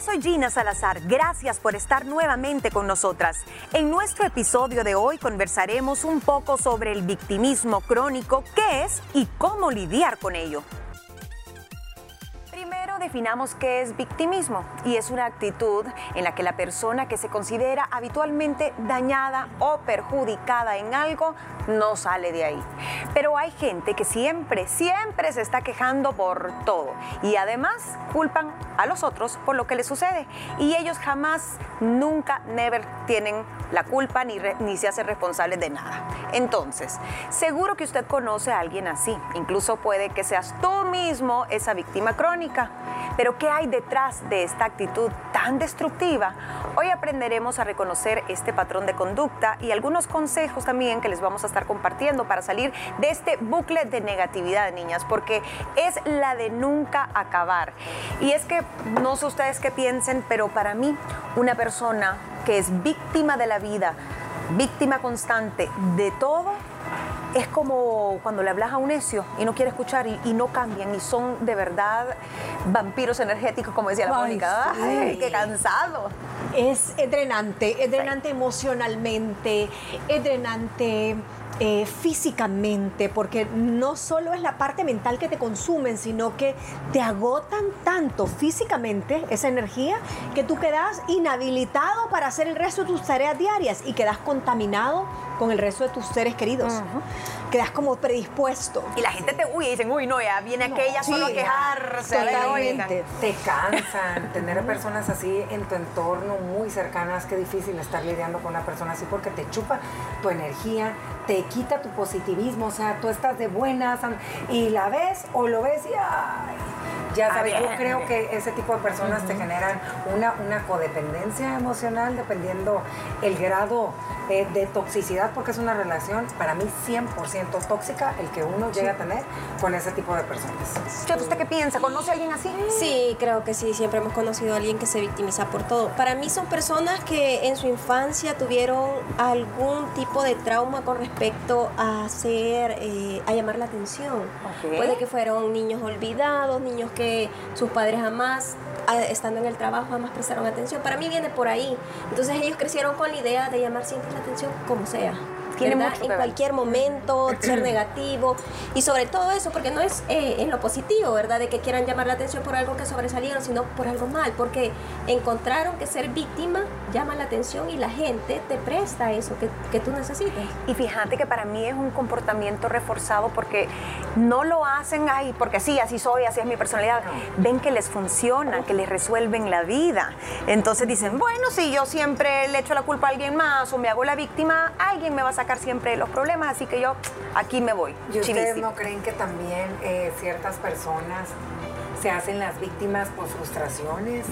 Soy Gina Salazar. Gracias por estar nuevamente con nosotras. En nuestro episodio de hoy conversaremos un poco sobre el victimismo crónico, qué es y cómo lidiar con ello definamos qué es victimismo y es una actitud en la que la persona que se considera habitualmente dañada o perjudicada en algo no sale de ahí. Pero hay gente que siempre, siempre se está quejando por todo y además culpan a los otros por lo que les sucede y ellos jamás, nunca, never tienen la culpa ni, ni se hacen responsables de nada. Entonces, seguro que usted conoce a alguien así, incluso puede que seas tú mismo esa víctima crónica. Pero ¿qué hay detrás de esta actitud tan destructiva? Hoy aprenderemos a reconocer este patrón de conducta y algunos consejos también que les vamos a estar compartiendo para salir de este bucle de negatividad, niñas, porque es la de nunca acabar. Y es que no sé ustedes qué piensen, pero para mí una persona que es víctima de la vida, víctima constante de todo, es como cuando le hablas a un necio y no quiere escuchar y, no cambian y son de verdad vampiros energéticos, como decía la Mónica. ¡Ay, qué cansado! Es drenante, es drenante emocionalmente, es drenante eh, físicamente, porque no solo es la parte mental que te consumen, sino que te agotan tanto físicamente esa energía que tú quedas inhabilitado para hacer el resto de tus tareas diarias y quedas contaminado con el resto de tus seres queridos. Quedas como predispuesto. Y la gente te huye y dicen, uy, no, ya viene aquella solo a quejarse. Totalmente. Te cansan. Tener personas así en tu entorno muy cercanas, qué difícil estar lidiando con una persona así porque te chupa tu energía, te quita tu positivismo, o sea, tú estás de buenas y la ves o lo ves y ya sabes, yo creo que ese tipo de personas te generan una, una codependencia emocional dependiendo el grado eh, de toxicidad, porque es una relación para mí 100% tóxica el que uno llega a tener con ese tipo de personas. ¿usted qué piensa? ¿Conoce a alguien así? Sí, creo que sí, siempre hemos conocido a alguien que se victimiza por todo. Para mí son personas que en su infancia tuvieron algún tipo de trauma con respecto a hacer, eh, a llamar la atención. Puede que fueron niños olvidados, niños que que sus padres jamás, estando en el trabajo, jamás prestaron atención. Para mí viene por ahí. Entonces ellos crecieron con la idea de llamar siempre la atención como sea en cualquier momento, ser negativo y sobre todo eso, porque no es eh, en lo positivo, ¿verdad? De que quieran llamar la atención por algo que sobresalieron, sino por algo mal, porque encontraron que ser víctima llama la atención y la gente te presta eso que, que tú necesitas. Y fíjate que para mí es un comportamiento reforzado porque no lo hacen ahí, porque sí, así soy, así es mi personalidad. Ven que les funciona, que les resuelven la vida. Entonces dicen, bueno, si yo siempre le echo la culpa a alguien más o me hago la víctima, alguien me va a sacar siempre los problemas, así que yo aquí me voy. ¿Y ustedes no creen que también eh, ciertas personas se hacen las víctimas por frustraciones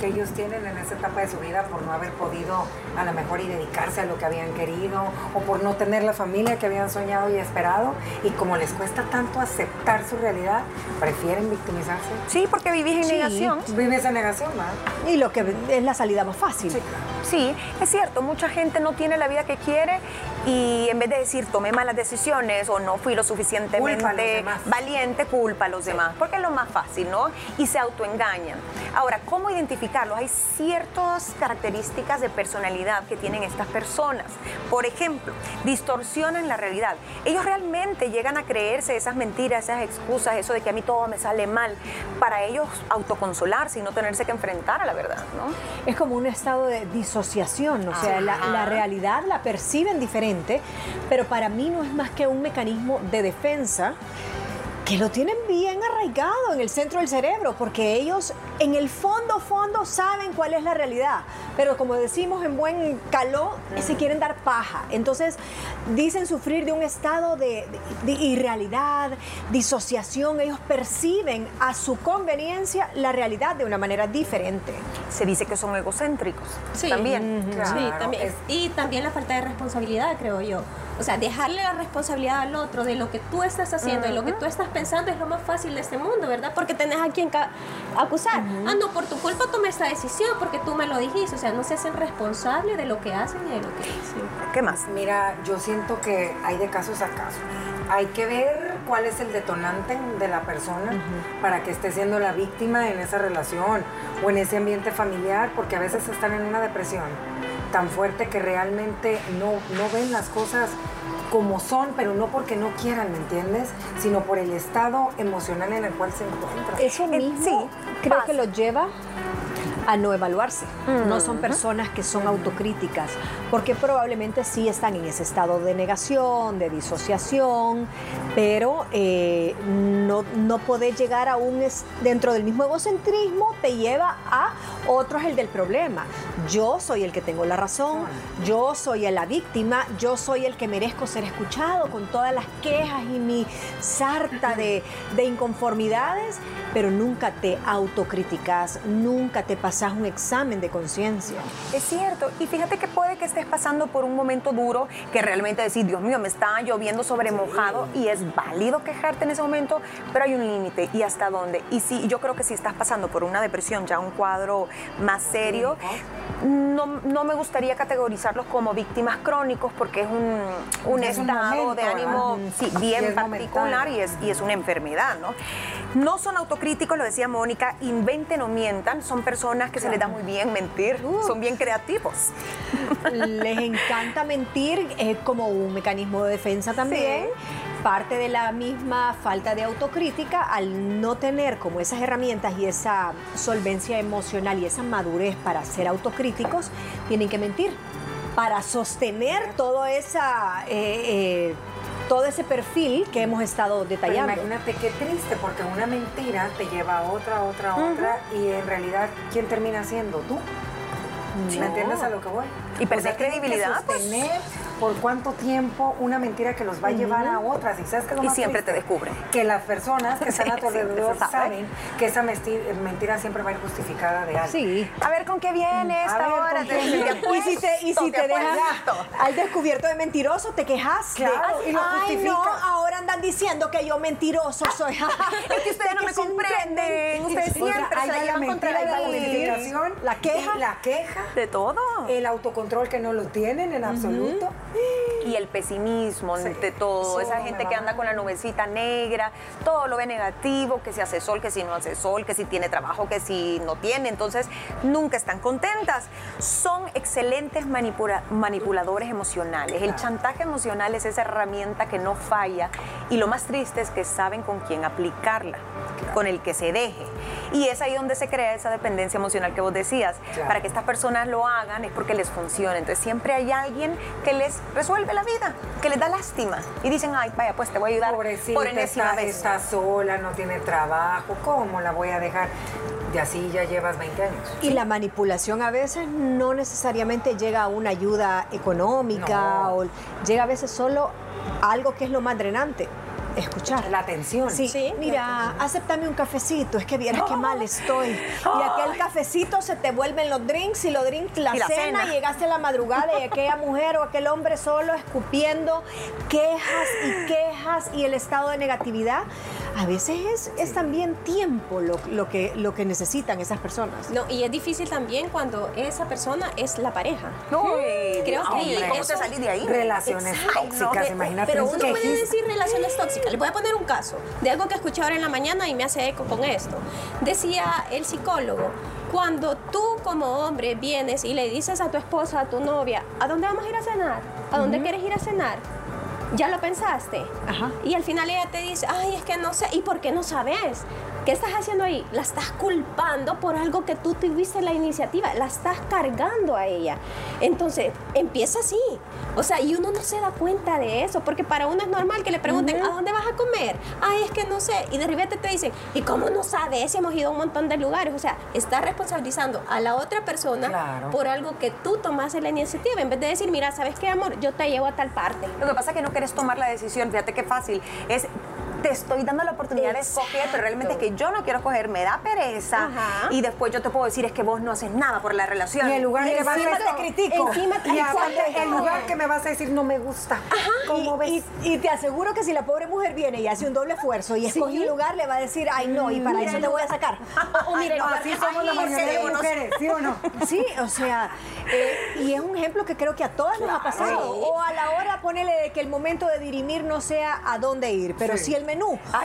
que ellos tienen en esa etapa de su vida por no haber podido a lo mejor y dedicarse a lo que habían querido o por no tener la familia que habían soñado y esperado y como les cuesta tanto aceptar su realidad, prefieren victimizarse. Sí, porque vivís en negación. Vives en negación, ¿no? Y lo que es la salida más fácil. Sí, es cierto, mucha gente no tiene la vida que quiere y en vez de decir tomé malas decisiones o no fui lo suficientemente valiente, culpa a los demás, porque es lo más fácil, ¿no? Y se autoengañan. Ahora, ¿cómo identificarlos? Hay ciertas características de personalidad que tienen estas personas. Por ejemplo, distorsionan la realidad. Ellos realmente llegan a creerse esas mentiras, esas excusas, eso de que a mí todo me sale mal, para ellos autoconsolarse y no tenerse que enfrentar a la verdad, ¿no? Es como un estado de disociación, o sea, la, la realidad la perciben diferente pero para mí no es más que un mecanismo de defensa que lo tienen bien arraigado en el centro del cerebro, porque ellos en el fondo, fondo saben cuál es la realidad, pero como decimos en buen caló, se quieren dar paja. Entonces dicen sufrir de un estado de, irrealidad, disociación, ellos perciben a su conveniencia la realidad de una manera diferente. Se dice que son egocéntricos. Sí, también. Sí, también. Y también la falta de responsabilidad, creo yo. O sea, dejarle la responsabilidad al otro de lo que tú estás haciendo, y lo que tú estás pensando es lo más fácil de este mundo, ¿verdad? Porque tenés a quien acusar. Ah, no, por tu culpa tomé esta decisión porque tú me lo dijiste. O sea, no se hacen responsables de lo que hacen y de lo que dicen. ¿Qué más? Mira, yo siento que hay de casos a casos. Hay que ver cuál es el detonante de la persona para que esté siendo la víctima en esa relación o en ese ambiente familiar, porque a veces están en una depresión tan fuerte que realmente no, no ven las cosas como son, pero no porque no quieran, ¿me entiendes? Sino por el estado emocional en el cual se encuentran. Eso Eh, mismo sí, creo pasa. que lo lleva a no evaluarse. No son personas que son autocríticas, porque probablemente sí están en ese estado de negación, de disociación, pero eh, no, no llegar a un, dentro del mismo egocentrismo te lleva a otro es el del problema. Yo soy el que tengo la razón, yo soy la víctima, yo soy el que merezco ser escuchado con todas las quejas y mi sarta de, de inconformidades, pero nunca te autocriticas, nunca te pasas un examen de conciencia. Es cierto, y fíjate que puede que estés pasando por un momento duro que realmente decir, Dios mío, me está lloviendo sobre mojado y es válido quejarte en ese momento, pero hay un límite y hasta dónde. Y sí, yo creo que si estás pasando por una depresión, ya un cuadro más serio, no, no me gustaría categorizarlos como víctimas crónicos porque es un, un Es un estado momento, de ánimo sí, Y bien es particular y es, y es una enfermedad, ¿no? No son autocríticos, lo decía Mónica, inventen o mientan, son personas que se les da muy bien mentir, son bien creativos. Les encanta mentir eh, como un mecanismo de defensa también. Parte de la misma falta de autocrítica al no tener como esas herramientas y esa solvencia emocional y esa madurez para ser autocríticos, tienen que mentir para sostener todo esa eh, eh, todo ese perfil que hemos estado Pero detallando. imagínate qué triste, porque una mentira te lleva a otra, otra, otra, y en realidad, ¿quién termina siendo tú? ¿Me entiendes a lo que voy? Y perder O sea, tienen que credibilidad, pues. sostener por cuánto tiempo una mentira que los va a llevar a otras. ¿Y sabes lo Y más siempre te descubren. Que las personas que están a tu alrededor sabe. saben que esa mentira siempre va a ir justificada de algo. Sí. A ver con qué viene A esta hora. Y si te, y si te al descubierto de mentiroso, te quejas. de, Claro, y lo Ay, justifica. no, ahora andan diciendo que yo mentiroso soy. Es que ustedes no me comprenden. Ustedes siempre se la va la llevan contra la justificación, La queja. la queja, De todo. el autocontrol que no lo tienen en absoluto. Y el pesimismo Sí, ante todo. eso Esa gente que anda con la nubecita negra, todo lo ve negativo, que si hace sol, que si no hace sol, que si tiene trabajo, que si no tiene. Entonces, nunca están contentas. Son excelentes manipula- manipuladores emocionales. El chantaje emocional es esa herramienta que no falla y lo más triste es que saben con quién aplicarla, con el que se deje. Y es ahí donde se crea esa dependencia emocional que vos decías. Claro. Para que estas personas lo hagan es porque les funciona. Entonces siempre hay alguien que les resuelve la vida, que les da lástima. Y dicen, ay, vaya, pues te voy a ayudar Pobrecita, por enésima está, vez. está sola, no tiene trabajo, ¿cómo la voy a dejar? Y así ya llevas 20 años. Y la manipulación a veces no necesariamente llega a una ayuda económica No. o llega a veces solo a algo que es lo más drenante, escuchar. La atención. Sí, Sí, mira, acéptame un cafecito, es que vieras qué mal estoy. Y aquel cafecito se te vuelven los drinks y los drinks la, Y la cena, cena. llegaste a la madrugada y aquella mujer o aquel hombre solo escupiendo quejas y quejas y el estado de negatividad. A veces es, es también tiempo lo, lo que, lo que necesitan esas personas. No, y es difícil también cuando esa persona es la pareja. Uy, Creo Dios que mío, ¿y ¿cómo eso- te salís de ahí? Relaciones Exacto. tóxicas, imagínate. Pero un uno puede decir relaciones tóxicas. Les voy a poner un caso de algo que escuché ahora en la mañana y me hace eco con esto. Decía el psicólogo, cuando tú como hombre vienes y le dices a tu esposa, a tu novia, ¿a dónde vamos a ir a cenar? ¿A dónde quieres ir a cenar? ¿Ya lo pensaste? Ajá. Y al final ella te dice, ay, es que no sé, ¿y por qué no sabes? ¿Qué estás haciendo ahí? La estás culpando por algo que tú tuviste la iniciativa, la estás cargando a ella. Entonces, empieza así. O sea, y uno no se da cuenta de eso, porque para uno es normal que le pregunten, ¿a dónde vas a comer? Ay, es que no sé. Y de repente te dicen, ¿y cómo no sabes? Si hemos ido a un montón de lugares. O sea, estás responsabilizando a la otra persona Claro. por algo que tú tomaste la iniciativa, en vez de decir, mira, ¿sabes qué, amor? Yo te llevo a tal parte. Lo que pasa es que no quieres tomar la decisión, fíjate qué fácil. Es te estoy dando la oportunidad de escoger, pero realmente es que yo no quiero escoger, me da pereza. Ajá. Y después yo te puedo decir es que vos no haces nada por la relación. Y en lugar Y que vas a te critico. Encima te- y aparte, en lugar que me vas a decir no me gusta. ¿Cómo y, ves? y- y te aseguro que si la pobre mujer viene y hace un doble esfuerzo y escoge un lugar, le va a decir, ay no, y para Mira eso el te voy a sacar. O, mira, el No, así somos la Ay, mayoría de mujeres, ¿sí o no? Sí, o sea, eh, y es un ejemplo que creo que a todas nos ha pasado. Sí. O a la hora, ponele que el momento de dirimir no sea a dónde ir, pero Sí. sí, el, menú.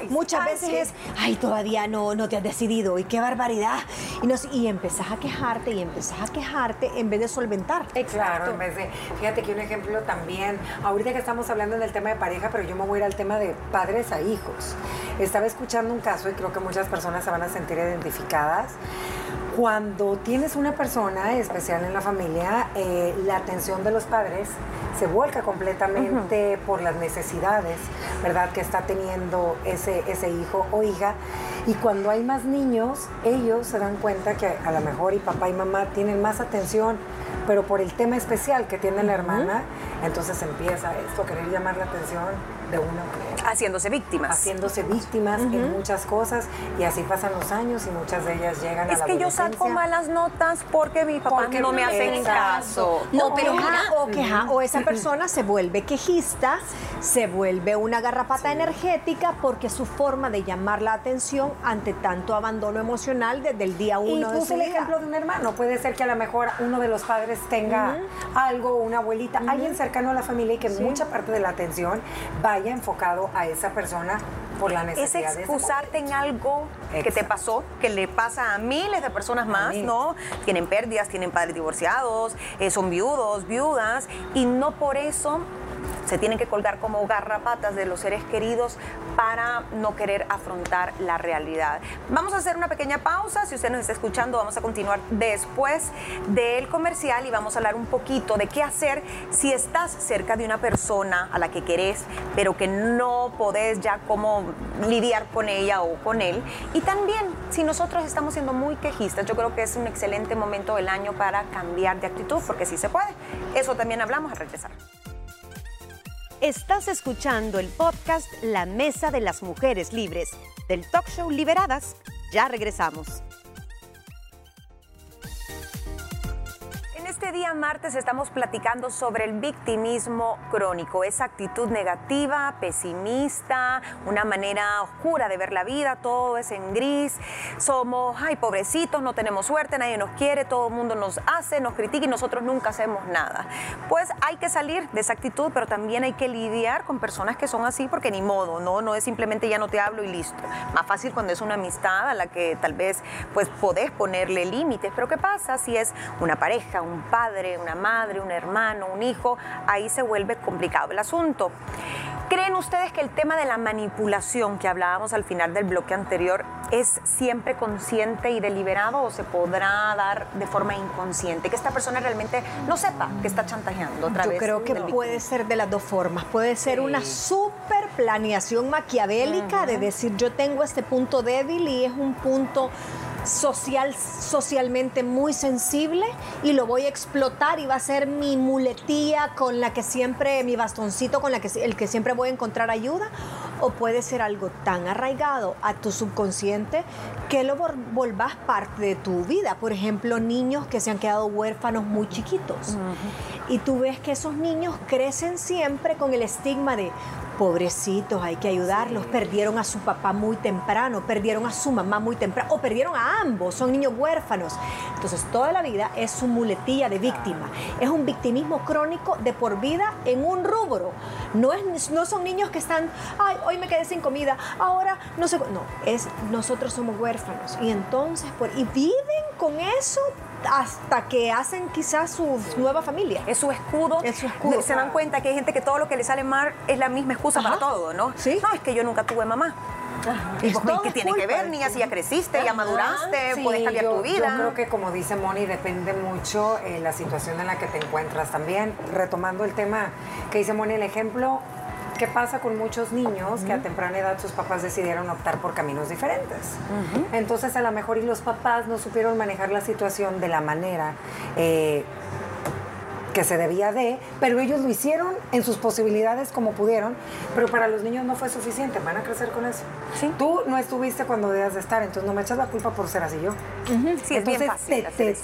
Muchas veces es, ay, todavía no, no te has decidido, y qué barbaridad. Y, no, y empezás a quejarte y empezás a quejarte en vez de solventar. Claro, en vez de, fíjate que un ejemplo también, ahorita que estamos hablando del tema de pareja, pero yo me voy a ir al tema de padres a hijos. Estaba escuchando un caso y creo que muchas personas se van a sentir identificadas cuando tienes una persona especial en la familia, eh, la atención de los padres se vuelca completamente por las necesidades, ¿verdad?, que está teniendo ese, ese hijo o hija. Y cuando hay más niños, ellos se dan cuenta que a lo mejor y papá y mamá tienen más atención, pero por el tema especial que tiene la hermana, entonces empieza esto, querer llamar la atención de una manera. Haciéndose víctimas. Haciéndose víctimas en muchas cosas y así pasan los años y muchas de ellas llegan a la Es que yo saco malas notas porque mi papá no me hacen caso. No, pero o, queja, o esa persona se vuelve quejista, se vuelve una garrapata energética porque es su forma de llamar la atención ante tanto abandono emocional desde el día uno y de su el ejemplo de un hermano. Puede ser que a lo mejor uno de los padres tenga algo, una abuelita, alguien cercano a la familia y que mucha parte de la atención vaya enfocado a esa persona por la necesidad. Es excusarte en algo que te pasó, que le pasa a miles de personas más, ¿no? Tienen pérdidas, tienen padres divorciados, eh, son viudos, viudas, y no por eso se tienen que colgar como garrapatas de los seres queridos para no querer afrontar la realidad. Vamos a hacer una pequeña pausa. Si usted nos está escuchando, vamos a continuar después del comercial y vamos a hablar un poquito de qué hacer si estás cerca de una persona a la que querés, pero que no podés ya cómo lidiar con ella o con él. Y también, si nosotros estamos siendo muy quejistas, yo creo que es un excelente momento del año para cambiar de actitud, porque sí se puede. Eso también hablamos a regresar. Estás escuchando el podcast La Mesa de las Mujeres Libres del talk show Liberadas. Ya regresamos. Este día martes estamos platicando sobre el victimismo crónico, esa actitud negativa, pesimista, una manera oscura de ver la vida, todo es en gris, somos, ay, pobrecitos, no tenemos suerte, nadie nos quiere, todo el mundo nos hace, nos critica y nosotros nunca hacemos nada. Pues hay que salir de esa actitud, pero también hay que lidiar con personas que son así porque ni modo, no, no es simplemente ya no te hablo y listo. Más fácil cuando es una amistad a la que tal vez pues podés ponerle límites, pero ¿qué pasa si es una pareja, un padre, una madre, un hermano, un hijo, ahí se vuelve complicado el asunto. ¿Creen ustedes que el tema de la manipulación que hablábamos al final del bloque anterior es siempre consciente y deliberado o se podrá dar de forma inconsciente? Que esta persona realmente no sepa que está chantajeando otra Yo vez. Yo creo que puede ser de las dos formas. Puede ser una super planeación maquiavélica de decir yo tengo este punto débil y es un punto social, socialmente muy sensible y lo voy a explotar y va a ser mi muletilla con la que siempre, mi bastoncito con la que, el que siempre voy a encontrar ayuda, o puede ser algo tan arraigado a tu subconsciente que lo volvás parte de tu vida. Por ejemplo, niños que se han quedado huérfanos muy chiquitos. Y tú ves que esos niños crecen siempre con el estigma de, pobrecitos, hay que ayudarlos, perdieron a su papá muy temprano, perdieron a su mamá muy temprano, o perdieron a ambos, son niños huérfanos. Entonces, toda la vida es su muletilla de víctima. Es un victimismo crónico de por vida en un rubro. No, es, no son niños que están, ay, hoy me quedé sin comida, ahora no sé. No, es nosotros somos huérfanos. Y entonces, por, y viven con eso hasta que hacen quizás su nueva familia. Es su escudo. Es su escudo. Se dan cuenta que hay gente que todo lo que le sale mal es la misma excusa para todo, ¿no? Sí. No, es que yo nunca tuve mamá. ¿Y qué tiene que ver, niña? Si ya creciste, ya maduraste, puedes cambiar tu vida. Yo creo que, como dice Moni, depende mucho eh, la situación en la que te encuentras también. Retomando el tema que dice Moni, el ejemplo, ¿Qué pasa con muchos niños que a temprana edad sus papás decidieron optar por caminos diferentes? Entonces a lo mejor y los papás no supieron manejar la situación de la manera eh, que se debía de, pero ellos lo hicieron en sus posibilidades como pudieron, pero para los niños no fue suficiente, van a crecer con eso. Sí. Tú no estuviste cuando debías de estar, entonces no me echas la culpa por ser así yo. Sí, es bien fácil, te,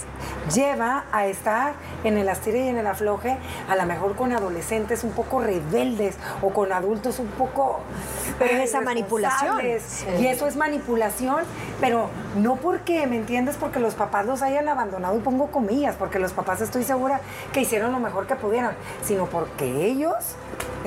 lleva a estar en el astire y en el afloje, a lo mejor con adolescentes un poco rebeldes o con adultos un poco... Pero es esa manipulación. Y eso es manipulación, pero no porque, ¿me entiendes? Porque los papás los hayan abandonado y pongo comillas, porque los papás estoy segura que hicieron lo mejor que pudieron, sino porque ellos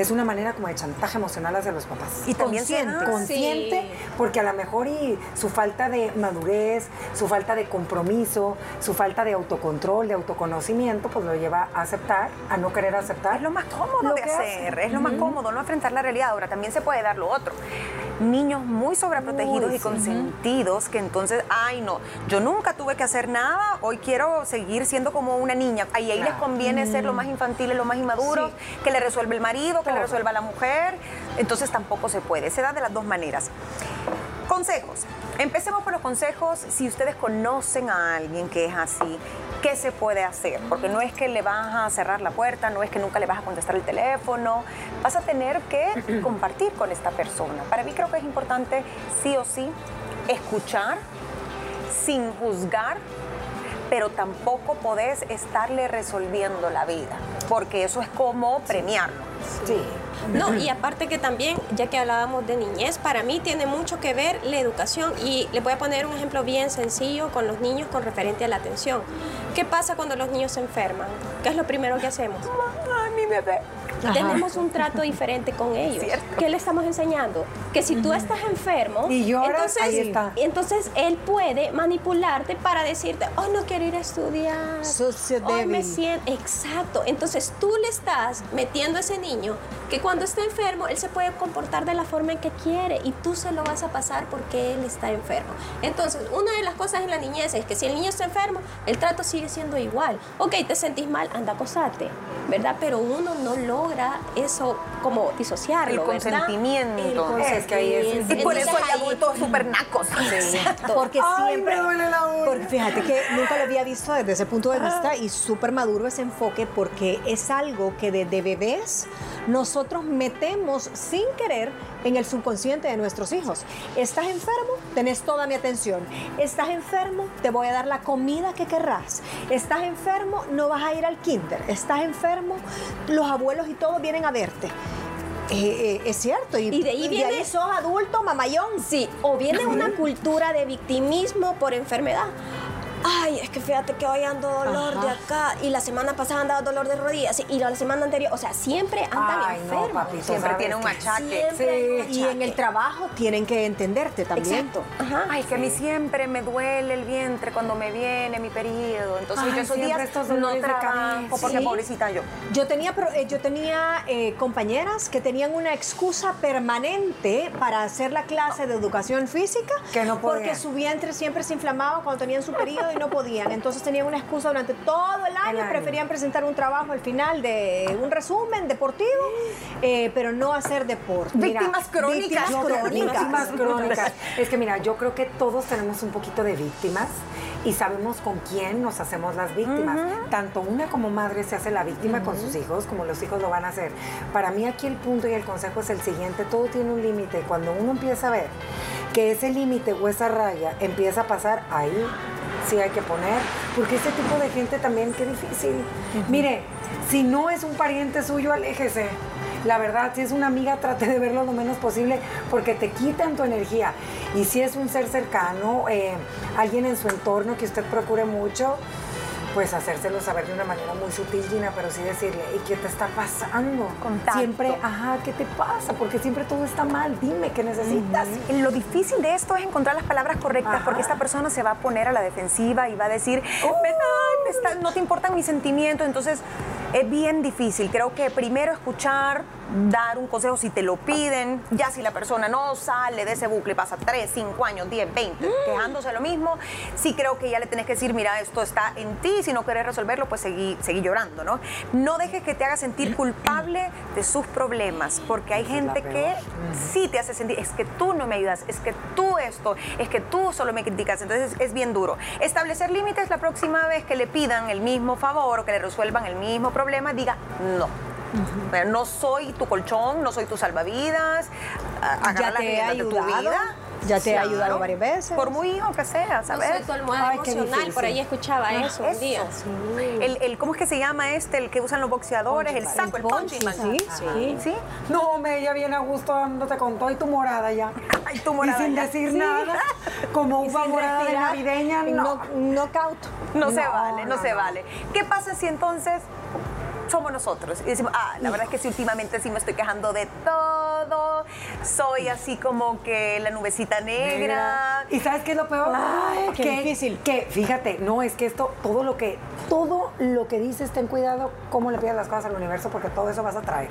es una manera como de chantaje emocional hacia los papás. Y también Consciente. consciente, Sí. porque a lo mejor y su falta de madurez, su falta de compromiso, su falta de autocontrol, de autoconocimiento, pues lo lleva a aceptar, a no querer aceptar. Es lo más cómodo lo de hacer, hace. es lo más cómodo, no enfrentar la realidad. Ahora, también se puede dar lo otro. Niños muy sobreprotegidos Uy, y sí. consentidos que entonces, ay no, yo nunca tuve que hacer nada, hoy quiero seguir siendo como una niña. Ahí, ahí les conviene ser lo más infantiles, lo más inmaduros, que le resuelve el marido, que le resuelva la mujer. Entonces tampoco se puede, se da de las dos maneras. Consejos. Empecemos por los consejos. Si ustedes conocen a alguien que es así, ¿qué se puede hacer? Porque no es que le vas a cerrar la puerta, no es que nunca le vas a contestar el teléfono. Vas a tener que compartir con esta persona. Para mí creo que es importante, sí o sí, escuchar sin juzgar, pero tampoco podés estarle resolviendo la vida, porque eso es como premiarlo. Sí. No, y aparte que también, ya que hablábamos de niñez, para mí tiene mucho que ver la educación y le voy a poner un ejemplo bien sencillo con los niños con referente a la atención. ¿Qué pasa cuando los niños se enferman? ¿Qué es lo primero que hacemos? Ay, mi bebé. Ajá. Tenemos un trato diferente con ellos. Cierto. ¿Qué le estamos enseñando? Que si tú estás enfermo, Y lloras, entonces, ahí está. entonces él puede manipularte para decirte, oh, no quiero ir a estudiar. Socio Hoy me débil. siento, exacto. Entonces tú le estás metiendo a ese niño que cuando está enfermo, él se puede comportar de la forma en que quiere y tú se lo vas a pasar porque él está enfermo. Entonces, una de las cosas en la niñez es que si el niño está enfermo, el trato sigue siendo igual. Ok, te sentís mal, anda, acosate, ¿verdad? Pero uno no logra eso como disociarlo, El consentimiento. El Es que ahí es- consentimiento. Y por eso hay adultos súper nacos. Exacto. Porque Ay, siempre. me duele la uña. Porque fíjate que nunca lo había visto desde ese punto de vista y súper maduro ese enfoque porque es algo que desde bebés nosotros metemos sin querer en el subconsciente de nuestros hijos. Estás enfermo, tenés toda mi atención. Estás enfermo, te voy a dar la comida que querrás. Estás enfermo, no vas a ir al kinder. Estás enfermo, los abuelos y todos vienen a verte. Eh, eh, es cierto. Y, Y de ahí viene- ahí sos adulto, mamayón. Sí, o viene una cultura de victimismo por enfermedad. Ay, es que fíjate que hoy ando dolor Ajá. de acá y la semana pasada andaba dolor de rodillas y la semana anterior, o sea, siempre andan Ay, no, enfermos. papito, Siempre ¿sabes tiene un achaque. Siempre hay un Sí. Y en el trabajo tienen que entenderte también. Exacto. Ajá. Ay, que a mí siempre me duele el vientre cuando me viene mi periodo. Entonces Ay, yo esos días estos no trabajo porque Sí. pobrecita yo. Yo tenía, pro- eh, yo tenía eh, compañeras que tenían una excusa permanente para hacer la clase de educación física Que no porque podían. su vientre siempre se inflamaba cuando tenían su periodo y no podían. Entonces tenían una excusa durante todo el año, año. preferían presentar un trabajo al final de un resumen deportivo, eh, pero no hacer deporte. Mira, Víctimas crónicas. víctimas crónicas. Es que mira, yo creo que todos tenemos un poquito de víctimas y sabemos con quién nos hacemos las víctimas. Tanto una como madre se hace la víctima con sus hijos, como los hijos lo van a hacer. Para mí aquí el punto y el consejo es el siguiente, todo tiene un límite. Cuando uno empieza a ver que ese límite o esa raya empieza a pasar, ahí sí hay que poner, porque ese tipo de gente también, qué difícil. Mire, si no es un pariente suyo, aléjese. La verdad, si es una amiga, trate de verlo lo menos posible porque te quitan tu energía. Y si es un ser cercano, eh, alguien en su entorno que usted procure mucho, pues hacérselo saber de una manera muy sutil, Gina, pero sí decirle, ¿y qué te está pasando? Contacto. Siempre, ajá, ¿qué te pasa? Porque siempre todo está mal, dime qué necesitas. Lo difícil de esto es encontrar las palabras correctas Ajá. porque esta persona se va a poner a la defensiva y va a decir, "Me- ay, me está- no te importan mis sentimientos. Entonces es bien difícil. Creo que primero escuchar, dar un consejo si te lo piden. Ya si la persona no sale de ese bucle, pasa 3, 5 años, 10, 20, quejándose lo mismo, sí creo que ya le tenés que decir, mira, esto está en ti, si no querés resolverlo, pues seguí, seguí llorando, ¿no? No dejes que te haga sentir culpable de sus problemas, porque hay gente que peor. sí te hace sentir, es que tú no me ayudas, es que tú esto, es que tú solo me criticas, entonces es bien duro. Establecer límites la próxima vez que le pidan el mismo favor o que le resuelvan el mismo problema, diga no. No soy tu colchón, no soy tu salvavidas. agarra Ya las te he riendas de tu ayudado, vida. ya te he ayudado varias veces. Por muy hijo que sea, No ¿sabes? soy tu almohada Ay, emocional, por ahí escuchaba eso, un día. El, el- ¿Cómo es que se llama este, el que usan los boxeadores? El saco, el man. Sí, sí. ¿Sí? No, me ella viene a gusto dándote con todo y tu morada ya. Ay, tu morada Y sin ya. decir Sí. nada, como uva morada de navideña, no. no- knockout. No, se No, vale, no, no, se no. vale. ¿Qué pasa si entonces somos nosotros. Y decimos, ah, la verdad es que sí, últimamente sí me estoy quejando de todo. Soy así como que la nubecita negra. ¿Y sabes qué es lo peor? Ay, qué que, difícil. Que, fíjate, no, es que esto, todo lo que, todo lo que dices, ten cuidado cómo le pidas las cosas al universo, porque todo eso vas a traer.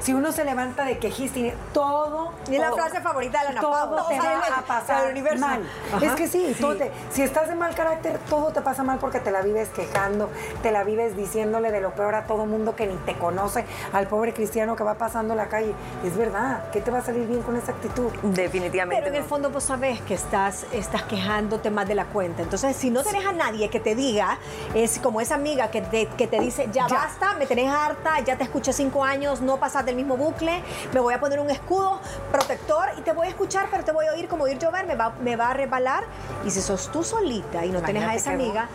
Si uno se levanta de quejista y todo. Y es la todo- frase favorita de la Ana Pau, Todo te va a pasar del universo. mal. Ajá, Es que sí, sí. todo te- si estás de mal carácter, todo te pasa mal porque te la vives quejando, te la vives diciéndole de lo peor a todo mundo que ni te conoce, al pobre cristiano que va pasando la calle. Es verdad, ¿qué te va a salir bien con esa actitud? Definitivamente. Pero en el no. fondo vos sabés que estás, estás quejándote más de la cuenta. Entonces, si no tenés a nadie que te diga, es como esa amiga que te, que te dice, ya, Ya. basta, me tenés harta, ya te escuché cinco años, no pasas del mismo bucle, me voy a poner un escudo protector y te voy a escuchar, pero te voy a oír como oír llover, me va, me va a resbalar. Y si sos tú solita y no tenés a Imagínate esa amiga,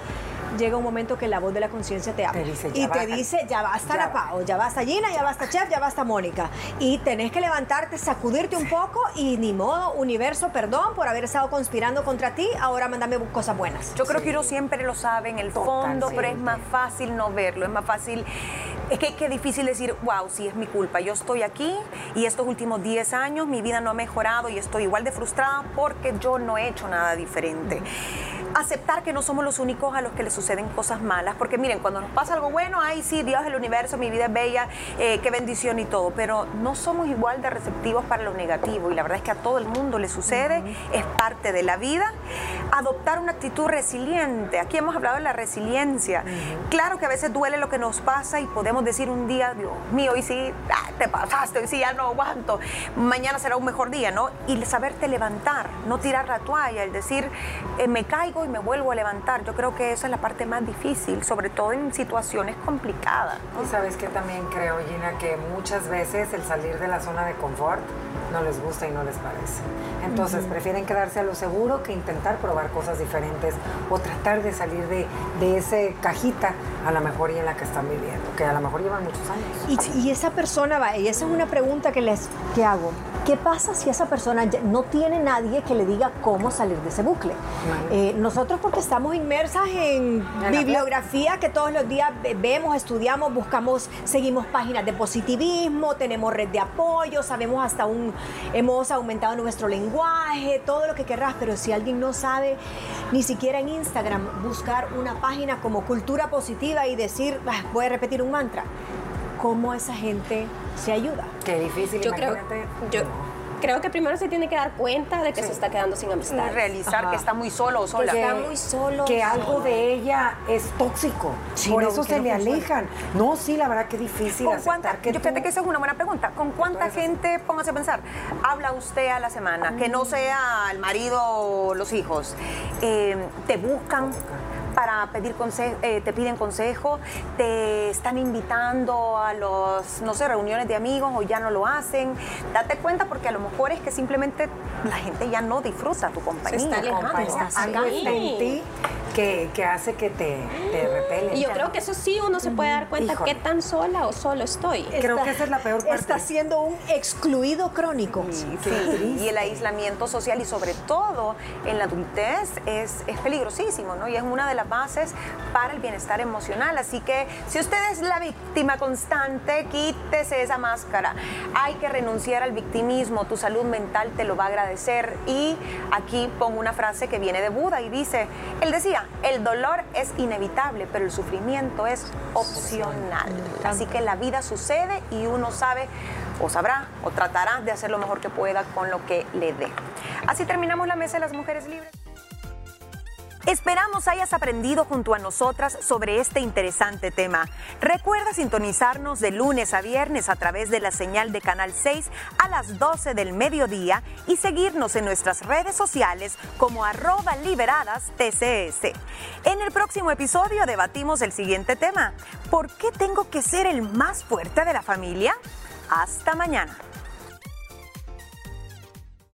llega un momento que la voz de la conciencia te habla. Te dice, y "Ya te basta". dice, ya basta Ya la Pau, ya basta Gina, ya basta Chef, ya basta Mónica. Y tenés que levantarte, sacudirte un poco y ni modo, universo, perdón por haber estado conspirando contra ti, ahora mándame cosas buenas. Yo creo que uno siempre lo sabe en el fondo, pero es más fácil no verlo, es más fácil. Es que qué difícil decir, wow, sí es mi culpa. Yo estoy aquí y estos últimos 10 años mi vida no ha mejorado y estoy igual de frustrada porque yo no he hecho nada diferente. Aceptar que no somos los únicos a los que les suceden cosas malas, porque miren, cuando nos pasa algo bueno, ay, sí, Dios, el universo, mi vida es bella, eh, qué bendición y todo, pero no somos igual de receptivos para lo negativo y la verdad es que a todo el mundo le sucede, es parte de la vida. Adoptar una actitud resiliente, aquí hemos hablado de la resiliencia. Claro que a veces duele lo que nos pasa y podemos decir un día, Dios mío, hoy sí, ah, te pasaste, hoy sí ya no aguanto, mañana será un mejor día, ¿no? Y saberte levantar, no tirar la toalla, el decir, eh, me caigo y me vuelvo a levantar. Yo creo que esa es la parte más difícil, sobre todo en situaciones complicadas. ¿no? Y sabes que también creo, Gina, que muchas veces el salir de la zona de confort no les gusta y no les parece. Entonces prefieren quedarse a lo seguro que intentar probar cosas diferentes o tratar de salir de, de ese cajita a la mejor y en la que están viviendo, que a lo mejor llevan muchos años. Y, y esa persona va, y esa es una pregunta que les que hago. ¿Qué pasa si esa persona no tiene nadie que le diga cómo salir de ese bucle? Eh, nosotros porque estamos inmersas en bibliografía que todos los días ve- vemos, estudiamos, buscamos, seguimos páginas de positivismo, tenemos red de apoyo, sabemos hasta un, hemos aumentado nuestro lenguaje, todo lo que querrás, pero si alguien no sabe ni siquiera en Instagram buscar una página como cultura positiva y decir, "Ah, voy a repetir un mantra, ¿cómo esa gente se ayuda? Qué difícil, Yo creo, yo creo que primero se tiene que dar cuenta de que se está quedando sin amistad. Realizar Ajá. que está muy solo o sola. Que está muy solo. que algo de ella es tóxico. Sí, Por no, eso se no le funciona. alejan. No, sí, la verdad que difícil ¿Con cuánta, que yo fíjate que esa es una buena pregunta. ¿Con cuánta gente, póngase a pensar, habla usted a la semana? Que no sea el marido o los hijos. Eh, ¿Te buscan? Para pedir consejo, te piden consejo, te están invitando a los, no sé, reuniones de amigos o ya no lo hacen. Date cuenta porque a lo mejor es que simplemente la gente ya no disfruta tu compañía. está alejando. Algo está en ti que, que hace que te, te repele. Y yo creo que eso sí uno se puede dar cuenta Híjole. qué tan sola o solo estoy. Creo que esa es la peor parte. Está siendo un excluido crónico. Sí, sí. Y el aislamiento social y sobre todo en la adultez es, es peligrosísimo, ¿no? Y es una de las bases para el bienestar emocional. Así que si usted es la víctima constante, quítese esa máscara. Hay que renunciar al victimismo, tu salud mental te lo va a agradecer. Y aquí pongo una frase que viene de Buda y dice, él decía, el dolor es inevitable, pero el sufrimiento es opcional. Así que la vida sucede y uno sabe o sabrá o tratará de hacer lo mejor que pueda con lo que le dé. Así terminamos la mesa de las mujeres libres. Esperamos hayas aprendido junto a nosotras sobre este interesante tema. Recuerda sintonizarnos de lunes a viernes a través de la señal de Canal 6 a las 12 del mediodía y seguirnos en nuestras redes sociales como arroba liberadas TCS. En el próximo episodio debatimos el siguiente tema. ¿Por qué tengo que ser el más fuerte de la familia? Hasta mañana.